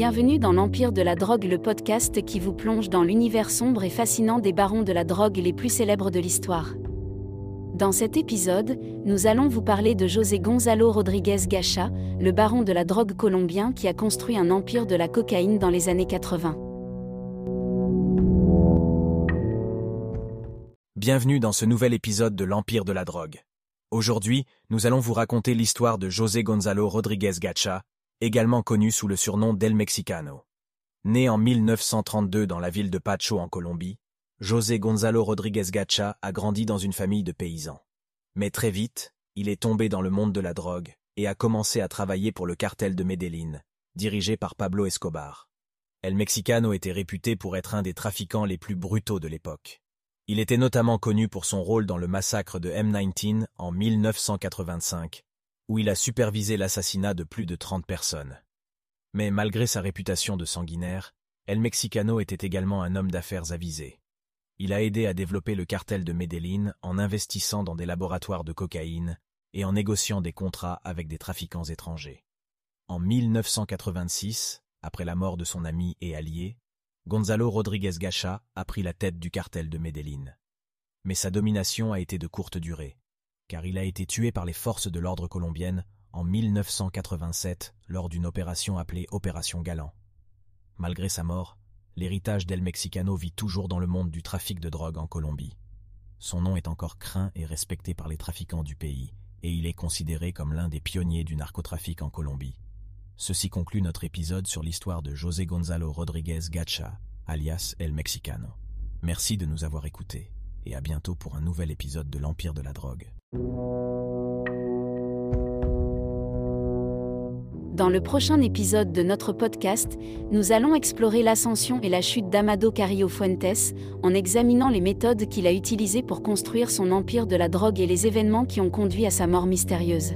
Bienvenue dans l'Empire de la drogue, le podcast qui vous plonge dans l'univers sombre et fascinant des barons de la drogue les plus célèbres de l'histoire. Dans cet épisode, nous allons vous parler de José Gonzalo Rodriguez Gacha, le baron de la drogue colombien qui a construit un empire de la cocaïne dans les années 80. Bienvenue dans ce nouvel épisode de l'Empire de la drogue. Aujourd'hui, nous allons vous raconter l'histoire de José Gonzalo Rodriguez Gacha, également connu sous le surnom d'El Mexicano. Né en 1932 dans la ville de Pacho en Colombie, José Gonzalo Rodriguez Gacha a grandi dans une famille de paysans. Mais très vite, il est tombé dans le monde de la drogue et a commencé à travailler pour le cartel de Medellín, dirigé par Pablo Escobar. El Mexicano était réputé pour être un des trafiquants les plus brutaux de l'époque. Il était notamment connu pour son rôle dans le massacre de M19 en 1985, où il a supervisé l'assassinat de plus de 30 personnes. Mais malgré sa réputation de sanguinaire, El Mexicano était également un homme d'affaires avisé. Il a aidé à développer le cartel de Medellín en investissant dans des laboratoires de cocaïne et en négociant des contrats avec des trafiquants étrangers. En 1986, après la mort de son ami et allié, Gonzalo Rodriguez Gacha a pris la tête du cartel de Medellín. Mais sa domination a été de courte durée car il a été tué par les forces de l'ordre colombienne en 1987 lors d'une opération appelée Opération Galant. Malgré sa mort, l'héritage d'El Mexicano vit toujours dans le monde du trafic de drogue en Colombie. Son nom est encore craint et respecté par les trafiquants du pays, et il est considéré comme l'un des pionniers du narcotrafic en Colombie. Ceci conclut notre épisode sur l'histoire de José Gonzalo Rodriguez Gacha, alias El Mexicano. Merci de nous avoir écoutés, et à bientôt pour un nouvel épisode de l'Empire de la drogue. Dans le prochain épisode de notre podcast, nous allons explorer l'ascension et la chute d'Amado Carrillo Fuentes, en examinant les méthodes qu'il a utilisées pour construire son empire de la drogue et les événements qui ont conduit à sa mort mystérieuse.